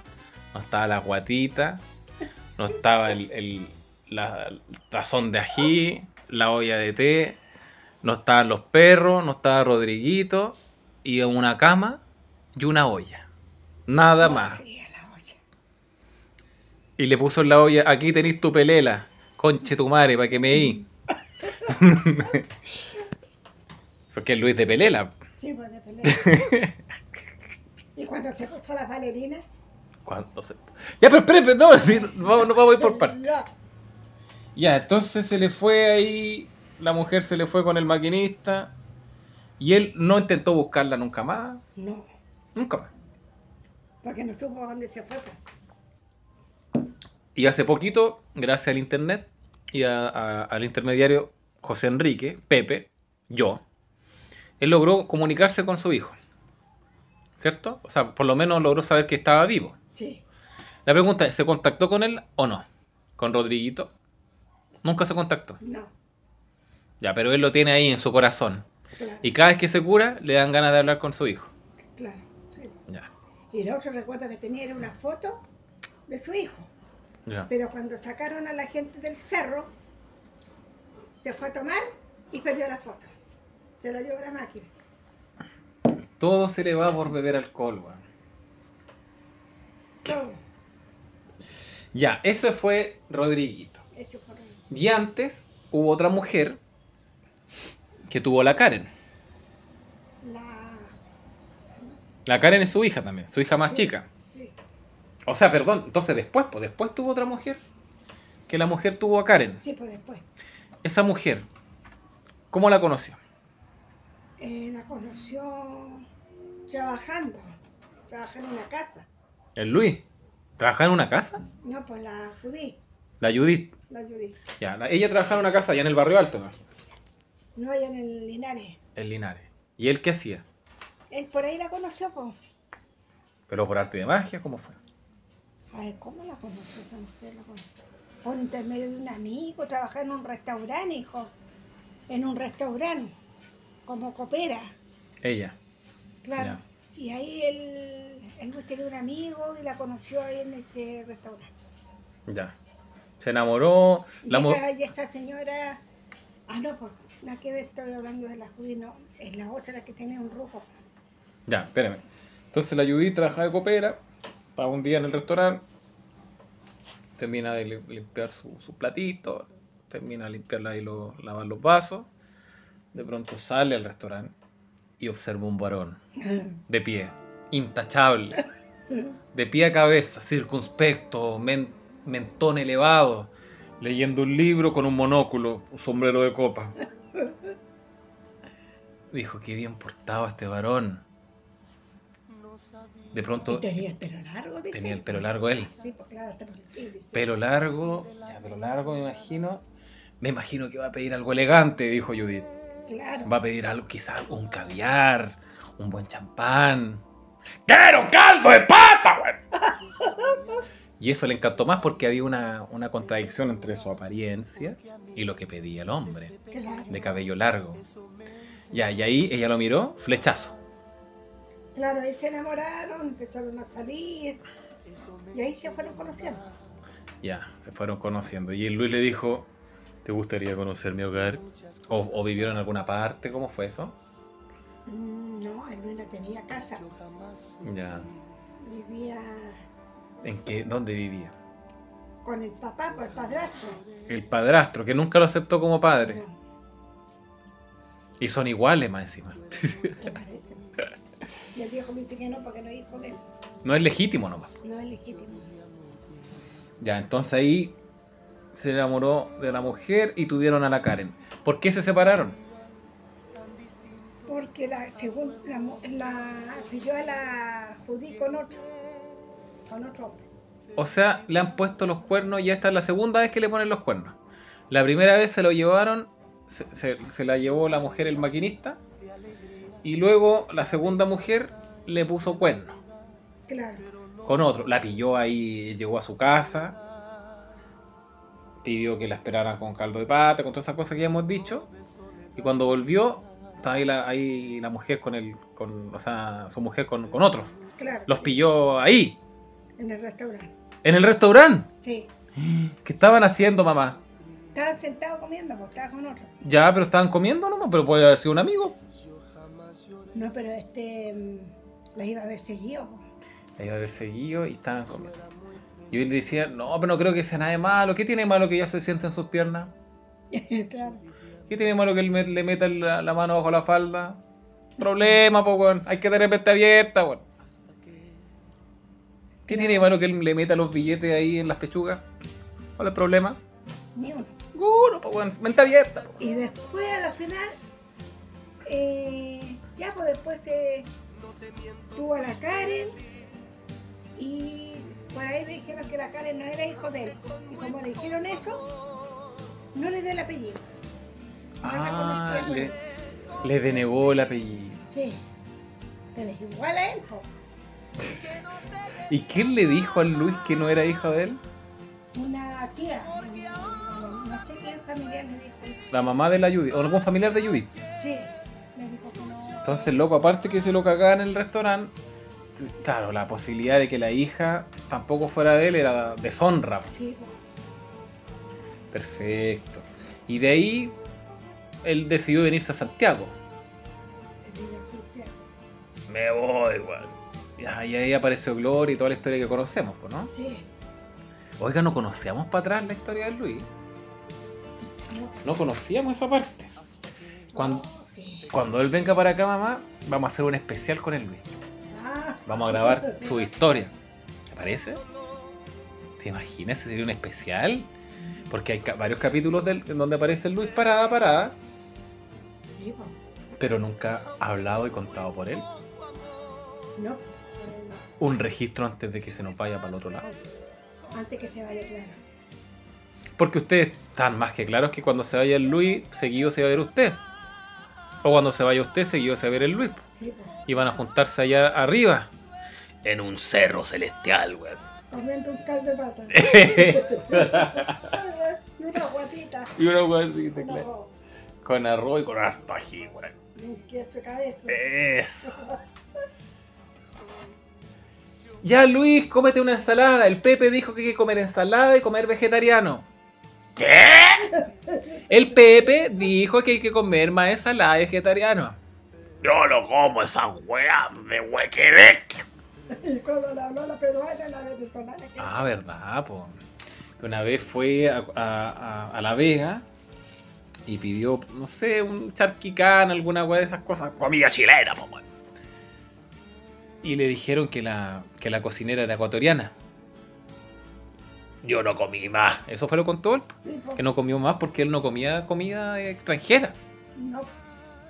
no estaba la guatita, no estaba el, el- la, el tazón de ají, la olla de té, no estaban los perros, no estaba Rodriguito, y una cama y una olla. Nada más. Sí, a la olla. Y le puso en la olla, aquí tenéis tu pelela, conche tu madre, para que me di. [laughs] Porque es Luis de Pelela. Sí, pues de pelea. [laughs] y cuando se puso las bailarinas. Cuando se- Ya, pero espere, no, sí, vamos, no vamos a ir por [laughs] partes. Ya, entonces se le fue ahí, la mujer se le fue con el maquinista y él no intentó buscarla nunca más, No, nunca más. porque no supo dónde se fue. pues. Y hace poquito, gracias al internet y a- a- al intermediario José Enrique, Pepe, yo, él logró comunicarse con su hijo. ¿Cierto? O sea, por lo menos logró saber que estaba vivo. Sí, La pregunta es, ¿se contactó con él o no? ¿Con Rodriguito? Nunca se contactó. no, Ya, pero él lo tiene ahí en su corazón. claro, Y cada vez que se cura, le dan ganas de hablar con su hijo. claro. Y el otro recuerdo que tenía era una foto de su hijo. Pero cuando sacaron a la gente del cerro, se fue a tomar y perdió la foto. Se la llevó la máquina. Todo se le va por beber alcohol, weón. Todo. Ya, eso fue Rodriguito. Eso fue horrible. Y antes hubo otra mujer que tuvo la Karen. La... La Karen es su hija también, su hija más Sí, chica. Sí. O sea, perdón, entonces después, pues después tuvo otra mujer que la mujer tuvo a Karen. Sí, pues después. Esa mujer, ¿cómo la conoció? Eh, la conoció trabajando. Trabajando en una casa. El Luis. ¿Trabajaba en una casa? No, pues la Judí. La Judith. La Judí. Ya, la- ella trabajaba en una casa allá en el barrio alto, imagino, No allá en el Linares. en Linares. ¿Y él qué hacía? Él por ahí la conoció, pues. ¿Pero por arte de magia? ¿Cómo fue? A ver, ¿cómo la conoció esa mujer? La conoció? Por intermedio de un amigo, trabajaba en un restaurante, hijo. En un restaurante, como copera, Ella. claro. Y ahí él, él tenía un amigo y la conoció ahí en ese restaurante. Ya. Se enamoró. Y, La esa, y esa señora, ah, no, pues la que estoy hablando de la judía, no, es la otra la que tiene un rojo. Ya, espérame. Entonces la Judith trabajaba de copera, para un día en el restaurante, termina de li- limpiar su, su platito, termina de limpiarla y lo, lavar los vasos, de pronto sale al restaurante y observa un varón, de pie, intachable, de pie a cabeza, circunspecto, men- mentón elevado, leyendo un libro con un monóculo, un sombrero de copa. Dijo, qué bien portado este varón. De pronto, Y tenía el pelo largo, dice. Tenía el pelo largo él. Sí, pues claro, pelo largo, ya, pelo largo me imagino. Me imagino que va a pedir algo elegante, dijo Judith. Claro. Va a pedir algo, quizás un caviar, un buen champán. ¡Quiero caldo de pata, güey! [laughs] Y eso le encantó más porque había una, una contradicción entre su apariencia y lo que pedía el hombre, Claro. de cabello largo. Ya, y ahí ella lo miró, flechazo. Claro, ahí se enamoraron, empezaron a salir. Y ahí se fueron conociendo. Ya, se fueron conociendo. Y el Luis le dijo, ¿te gustaría conocer mi hogar? ¿O, o vivieron en alguna parte? ¿Cómo fue eso? Mm, No, él no tenía casa. Ya, Vivía ¿En qué? ¿Dónde vivía? Con el papá, por el padrastro. El padrastro, que nunca lo aceptó como padre. No, Y son iguales más encima. [laughs] Y el viejo me dice que no, porque no es hijo de él. No es legítimo nomás. No es legítimo. Ya, entonces ahí se enamoró de la mujer y tuvieron a la Karen. ¿Por qué se separaron? Porque la, según la, la pilló a la judí con otro. Con otro hombre. O sea, le han puesto los cuernos y esta es la segunda vez que le ponen los cuernos. La primera vez se lo llevaron, se, se- se la llevó la mujer el maquinista y luego la segunda mujer le puso cuernos Claro. con otro. La pilló ahí, llegó a su casa, pidió que la esperaran con caldo de pata, con todas esas cosas que ya hemos dicho. Y cuando volvió, estaba ahí la, ahí la mujer con el, con, o sea, su mujer con, con otro. Claro. Los pilló ahí, En el restaurante. en el restaurante. Sí. ¿Qué estaban haciendo, mamá? Estaban sentados comiendo, porque estaba con otro. Ya, pero estaban comiendo nomás, pero puede haber sido un amigo. No, pero este. mm, Las iba a haber seguido. po. La iba a haber seguido y estaban comiendo. Y él decía, no, pero no creo que sea nada de malo. ¿Qué tiene malo que ella se siente en sus piernas? [laughs] claro. ¿Qué tiene malo que él me- le meta la, la mano bajo la falda? Problema, pues, weón. Hay que tener mente abierta, weón. ¿Qué tiene malo que él le meta los billetes ahí en las pechugas? ¿Cuál es el problema? Ni uno. Ninguno, pues, weón. Mente abierta. po. Y después, a la final, eh, ya pues después se tuvo a la Karen y por ahí le dijeron que la Karen no era hijo de él. Y como le dijeron eso, no le dio el apellido. No Ah, le, le denegó el apellido. Sí, pero es igual a él, po. ¿Y quién le dijo a Luis que no era hijo de él? Una tía, no, no sé qué familiar le dijo. La mamá de la Judith, o algún familiar de Judith. Sí, Entonces, loco, aparte que se lo cagaban en el restaurante, claro, la posibilidad de que la hija tampoco fuera de él era deshonra. Sí. Perfecto. Y de ahí, él decidió venirse a Santiago. se vino así, tía. Me voy, weón. Y ahí apareció Gloria y toda la historia que conocemos, pues, ¿no? Sí, Oiga, no conocíamos para atrás la historia de Luis. no. No conocíamos esa parte. Cuando. Cuando él venga para acá, mamá, vamos a hacer un especial con el Luis. Vamos a grabar su historia. ¿Te parece? ¿Te imaginas? Sería un especial. Porque hay varios capítulos del- en donde aparece Luis parada, parada, pero nunca hablado y contado por él. No, por él no. Un registro antes de que se nos vaya para el otro lado. Antes que se vaya claro. Porque ustedes están más que claros que cuando se vaya el Luis, seguido se va a ver usted. O cuando se vaya usted, seguido se va a ver el Luis. Sí. Y van a juntarse allá arriba. En un cerro celestial, weón. Comiendo un caldo de pata. [laughs] y una guatita. y una Un claro. arroz. Con arroz y con harto ají, weón. y Un queso de cabeza. Eso. [laughs] Ya, Luis, cómete una ensalada. El Pepe dijo que hay que comer ensalada y comer vegetariano. ¿Qué? El Pepe dijo que hay que comer más ensalada y vegetariano. Yo no como esas weas de huequerec. Y cuando le habló a la peruana, la venezolana. que- Ah, verdad, po. Que una vez fue a, a- a- a La Vega y pidió, no sé, un charquicán, alguna weá de esas cosas. Comida chilena, po. Y le dijeron que la, que la cocinera era ecuatoriana. Yo no comí más. Eso fue lo contó él. Sí. Que no comió más porque él no comía comida extranjera. No,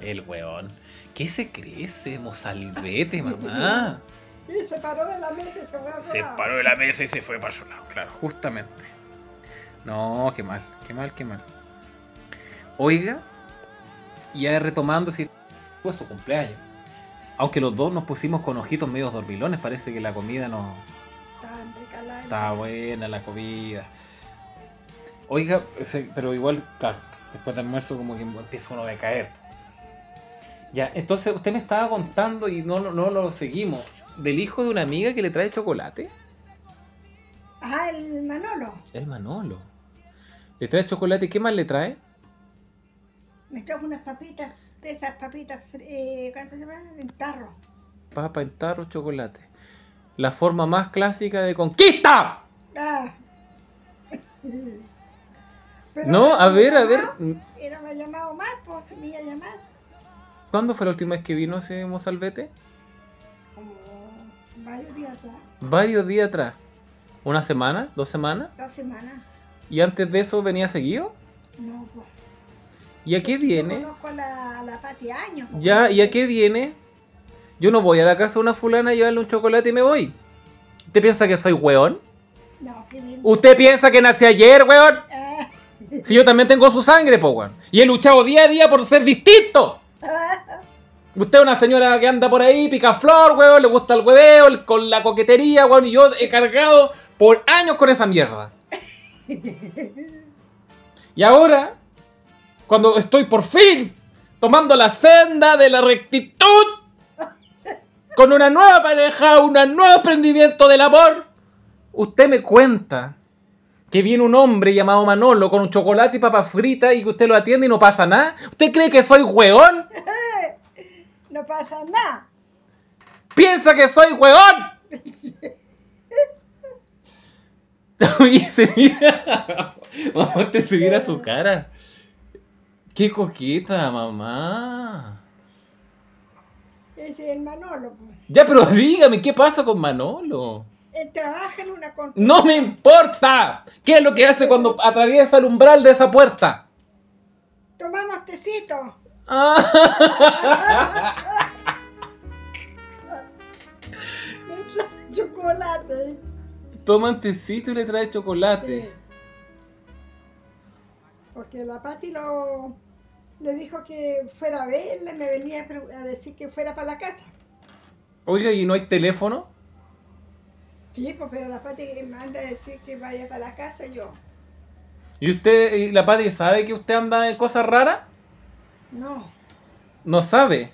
El weón. ¿Qué se cree ese mozalbete, mamá? [laughs] y se paró de la mesa y se fue a otro Se lado. paró de la mesa y se fue para su lado. Claro, justamente. No, qué mal, qué mal, qué mal. Oiga, ya retomando si fue su cumpleaños. Aunque los dos nos pusimos con ojitos medio dormilones, parece que la comida no Tan está buena la comida. Oiga, pero igual, claro, después del almuerzo como que empieza uno a decaer. Ya, entonces usted me estaba contando y no, no, no lo seguimos. Del hijo de una amiga que le trae chocolate. Ah, el Manolo. El Manolo. Le trae chocolate, ¿qué más le trae? Me trajo unas papitas, de esas papitas, eh, ¿cuánto se llama? En tarro. Papa en tarro, chocolate. La forma más clásica de conquista. Ah. [laughs] Pero No, a ver, a ver. llamado, no me ha llamado más, pues me iba a llamar. ¿Cuándo fue la última vez que vino ese mozalbete? Como varios días atrás, Varios días atrás. ¿Una semana? ¿Dos semanas? dos semanas. ¿Y antes de eso venía seguido? No, pues. ¿Y a qué Yo viene? conozco a la, a la Pati años. pues. Ya, ¿y a qué viene? Yo no voy a la casa de una fulana a llevarle un chocolate y me voy. ¿Usted piensa que soy weón? No, sí, bien. ¿Usted piensa que nací ayer, weón? Ah, Si yo también tengo su sangre, po, weón. Y he luchado día a día por ser distinto. [laughs] Usted es una señora que anda por ahí, pica flor, weón, le gusta el hueveo, el- con la coquetería, weón, y yo he cargado por años con esa mierda. Y ahora, cuando estoy por fin tomando la senda de la rectitud, con una nueva pareja, un nuevo emprendimiento del amor, usted me cuenta que viene un hombre llamado Manolo con un chocolate y papas fritas y que usted lo atiende y no pasa nada. ¿Usted cree que soy hueón? [laughs] no pasa nada. ¡Piensa que soy hueón! [laughs] Oye, se mira. Mamá, te subiera su cara. Qué coqueta, mamá. Es el Manolo. pues. Ya, pero [laughs] dígame, ¿qué pasa con Manolo? Él trabaja en una construcción. No me importa. ¿Qué es lo que hace cuando atraviesa el umbral de esa puerta? Tomamos tecito. Ah, Le [laughs] trae chocolate. Toma tecito y le trae chocolate. Sí. Porque la Pati lo le dijo que fuera a verle, me venía a decir que fuera para la casa. Oiga, ¿y no hay teléfono? Sí, pues pero la Pati me manda a decir que vaya para la casa yo. ¿Y usted, y la Pati, sabe que usted anda en cosas raras? No, No sabe.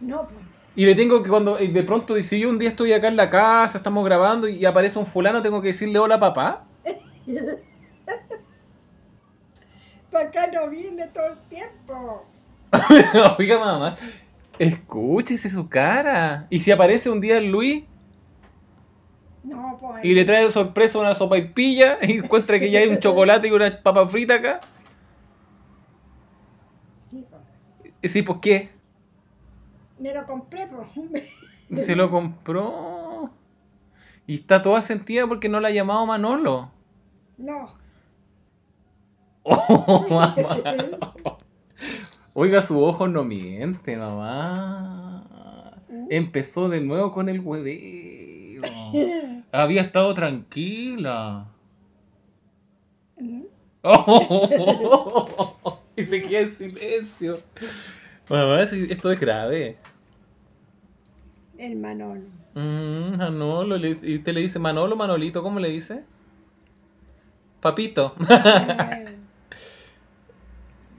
no, pues. Y le tengo que cuando y de pronto, si yo un día estoy acá en la casa, estamos grabando y aparece un fulano, tengo que decirle hola papá. [laughs] Para acá no viene todo el tiempo. [laughs] Oiga mamá, escúchese su cara. Y si aparece un día el Luis No, pues. y le trae de sorpresa una sopa y pilla y encuentra que ya hay un [laughs] chocolate y una papa frita acá. Sí, pues. Y sí, pues qué? Me lo compré, pues. [laughs] Se lo compró. Y está toda sentida porque no la ha llamado Manolo. No. Oh, [laughs] mamá. Oiga, su ojo no miente, mamá. Empezó de nuevo con el hueveo. [laughs] Había estado tranquila. ¿Mm? [laughs] Y se queda en silencio. Mamá, esto es grave. El Manolo. Mm, Manolo, y usted le dice Manolo, Manolito, ¿cómo le dice? Papito.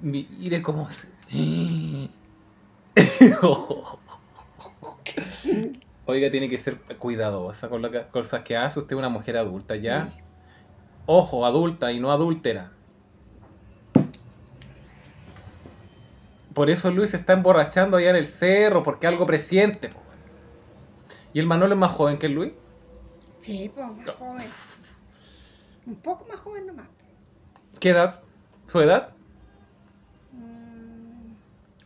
Mire cómo se. [laughs] Oiga, tiene que ser cuidadosa con las cosas que hace. Usted es una mujer adulta ya. Sí. Ojo, adulta y no adúltera. Por eso Luis se está emborrachando allá en el cerro, porque algo presiente. po. ¿Y el Manolo es más joven que el Luis? Sí, pues, más joven. Un poco más joven nomás. ¿Qué edad? ¿Su edad?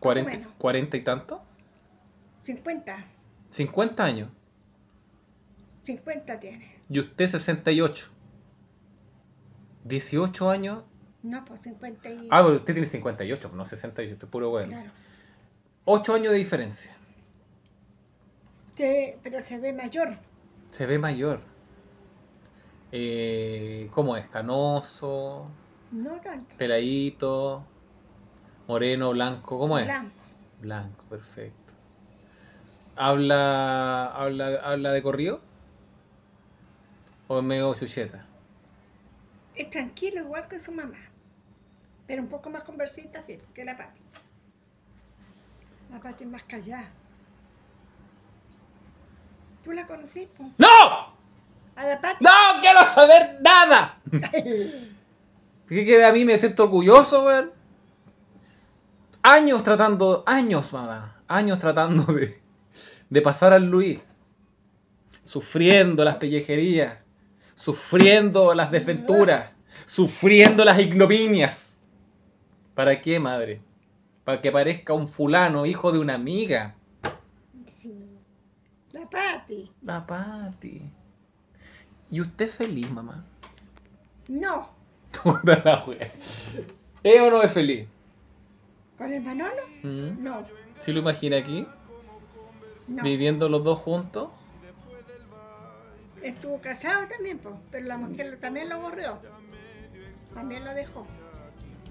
Mm, ¿40, menos. 40 y tanto? 50. ¿50 años? 50 tiene. Y usted 68. 18 años. No, pues 50 y... Ah, pero usted tiene 58, no 68, estoy puro bueno. Claro. 8 años de diferencia. Sí, pero se ve mayor. Se ve mayor. Eh, ¿Cómo es? Canoso, No tanto. peladito, moreno, blanco, ¿cómo es? Blanco. Blanco, perfecto. ¿Habla, habla, habla de corrido? ¿O es medio chucheta? Es tranquilo, igual que su mamá. Pero un poco más conversita, sí, que la Pati. La Pati es más callada. ¿Tú la conocí, po? ¡No! A la Pati. ¡No quiero saber nada! [laughs] ¿Qué que a mí me siento orgulloso, weón? Años tratando, años, mamá, años tratando de, de pasar al Luis, sufriendo las pellejerías, sufriendo las desventuras, sufriendo las ignominias. ¿Para qué, madre? Para que parezca un fulano, hijo de una amiga. Sí. La Pati. La Pati. ¿Y usted feliz, mamá? No. [laughs] ¿Es o no es feliz? ¿Con el Manolo? ¿Mm? No. ¿Sí lo imagina aquí? No. Viviendo los dos juntos. Estuvo casado también, pero la mujer también lo borró. También lo dejó.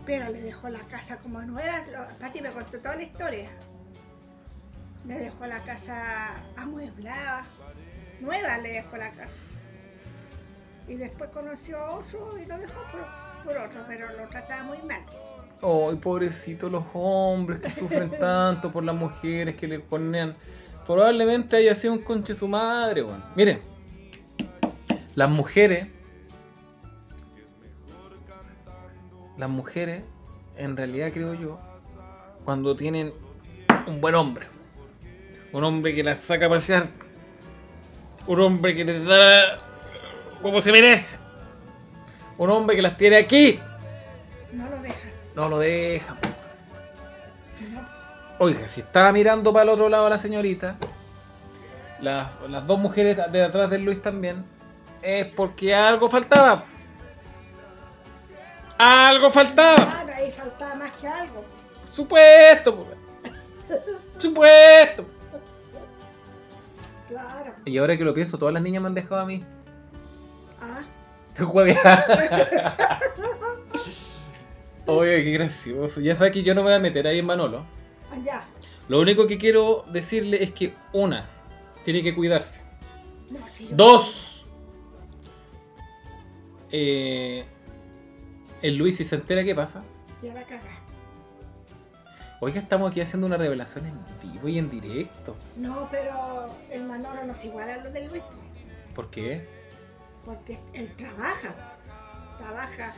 Pero le dejó la casa como nueva. Pati me contó toda la historia. Le dejó la casa amueblada. Nueva le dejó la casa. Y después conoció a otro y lo dejó por, por otro, pero lo trataba muy mal. Ay, pobrecito los hombres que sufren tanto por las mujeres que le ponen. Probablemente haya sido un conche su madre, weón. Miren, las mujeres. Las mujeres, en realidad creo yo, cuando tienen un buen hombre, un hombre que las saca a pasear, un hombre que les da como se merece, un hombre que las tiene aquí. No lo deja. Oiga, si estaba mirando para el otro lado la señorita, las, las dos mujeres de atrás del Luis también, es porque algo faltaba. Algo faltaba. Claro, ahí faltaba más que algo. Supuesto. [laughs] Supuesto. Claro. Y ahora que lo pienso, todas las niñas me han dejado a mí. Ah, [laughs] Te. [laughs] Oye, qué gracioso. Ya sabes que yo no me voy a meter ahí en Manolo. allá. Lo único que quiero decirle es que, una, tiene que cuidarse. No, sí, yo- Dos. Eh, el Luis, si se entera, ¿qué pasa? Ya la cagá. Oiga, estamos aquí haciendo una revelación en vivo y en directo. No, pero el Manolo no es igual a lo del Luis, ¿Por qué? porque él trabaja. Trabaja.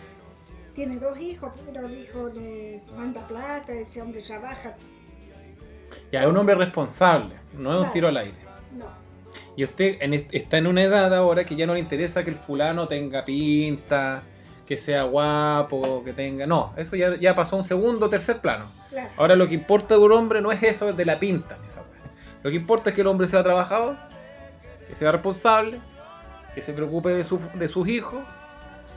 Tiene dos hijos, pero el hijo le manda plata, ese hombre trabaja. Ya, es un hombre responsable, no es un tiro al aire. No, Y usted en est- está en una edad ahora que ya no le interesa que el fulano tenga pinta, que sea guapo, que tenga... No, eso ya, ya pasó a un segundo o tercer plano. claro. Ahora lo que importa de un hombre no es eso de la pinta, esa. Lo que importa es que el hombre sea trabajador, que sea responsable, que se preocupe de, su- de sus hijos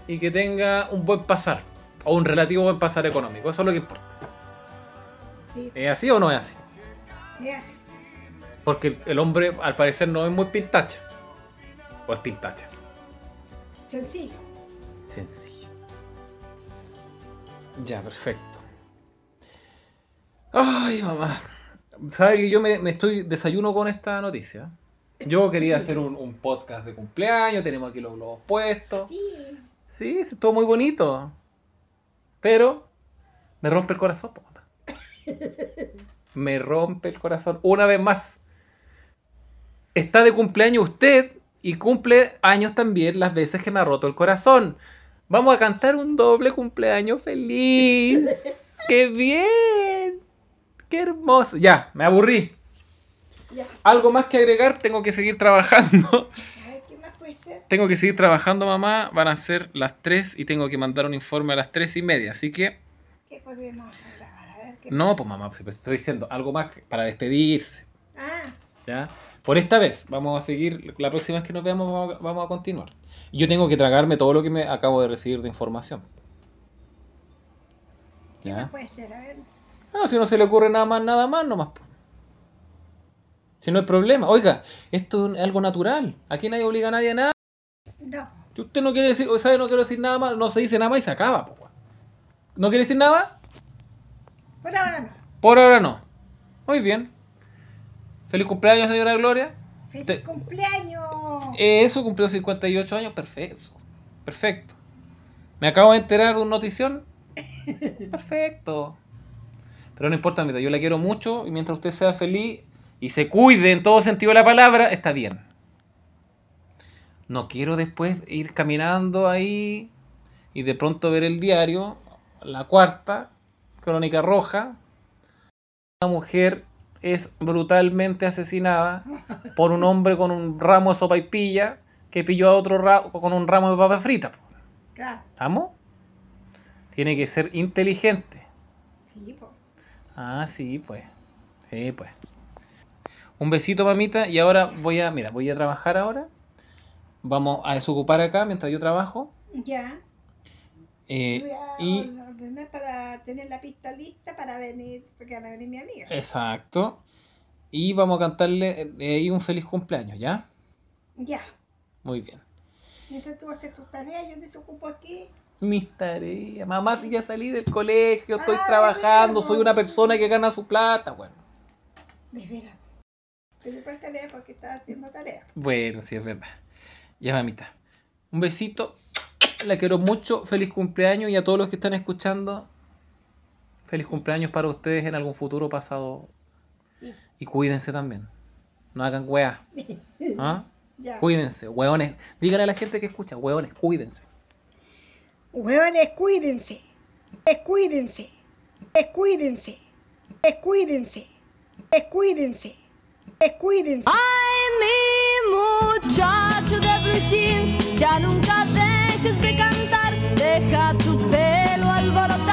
y que tenga un buen pasar, o un relativo buen pasar económico. Eso es lo que importa. Sí, ¿Es así o no es así? es así. Porque el hombre al parecer no es muy pintacha. O es pintacha. Sencillo. Sencillo. Ya, perfecto. Ay, mamá. ¿Sabe que yo me, me estoy desayuno con esta noticia? Yo quería hacer un, un podcast de cumpleaños, tenemos aquí los globos puestos. Sí, Sí, es todo muy bonito. Pero me rompe el corazón, po, mamá. Me rompe el corazón. Una vez más. Está de cumpleaños usted y cumple años también las veces que me ha roto el corazón. Vamos a cantar un doble cumpleaños feliz. ¡Qué bien! ¡Qué hermoso! Ya, me aburrí. ya. Algo más que agregar, tengo que seguir trabajando. [laughs] A ver, ¿qué más puede ser? Tengo que seguir trabajando, mamá. Van a ser las 3 y tengo que mandar un informe a las 3 y media. Así que, ¿Qué podemos grabar? A ver, ¿qué no, pues mamá, pues, estoy diciendo algo más para despedirse. Ah, ¿Ya? Por esta vez, vamos a seguir. La próxima vez que nos veamos, vamos a, continuar. Yo tengo que tragarme todo lo que me acabo de recibir de información. ¿qué ¿Ya? más puede ser? A ver. No, si no se le ocurre nada más, nada más, nomás. po. Si no hay problema. Oiga, esto es algo natural. Aquí nadie obliga a nadie a nada. No, Si usted no quiere decir, o sabe, no quiero decir nada más, no se dice nada más y se acaba, po. ¿No quiere decir nada más? por ahora no. Por ahora no. Muy bien. Feliz cumpleaños, señora Gloria. ¡Feliz Te- cumpleaños! Eh, Eso cumplió 58 años, perfecto. Perfecto. Me acabo de enterar de una notición. [laughs] Perfecto. Pero no importa, mira, yo la quiero mucho y mientras usted sea feliz y se cuide en todo sentido de la palabra, está bien. No quiero después ir caminando ahí y de pronto ver el diario, la cuarta, crónica roja, una mujer es brutalmente asesinada por un hombre con un ramo de sopaipilla que pilló a otro con un ramo de papa frita. ¿Estamos? Tiene que ser inteligente. sí, po. Ah, sí, pues. Sí, pues. Un besito, mamita. Y ahora voy a, mira, voy a trabajar ahora. Vamos a desocupar acá mientras yo trabajo. Ya. Eh, Voy a y ordenar para tener la pista lista para venir, porque van a venir mi amiga. exacto. Y vamos a cantarle de ahí un feliz cumpleaños, ¿ya? Ya. Muy bien. Mientras tú haces tus tareas, yo desocupo aquí. Mis tareas. Mamá, si ya salí del colegio, estoy Ah, trabajando, soy una persona que gana su plata. Bueno, De veras. Estoy por tarea porque estaba haciendo tarea. bueno, sí es verdad. Ya, mamita. Un besito. La quiero mucho. Feliz cumpleaños y a todos los que están escuchando. Feliz cumpleaños para ustedes en algún futuro pasado. Y cuídense también. No hagan weas. [laughs] ¿ah? Ya. Cuídense, hueones. Díganle a la gente que escucha, hueones, cuídense. Hueones, cuídense. Cuídense. Cuídense. Cuídense. Cuídense. Cuídense. Ay, mi muchacho de blue jeans, ya nunca dejes de cantar, deja tu pelo alborotar.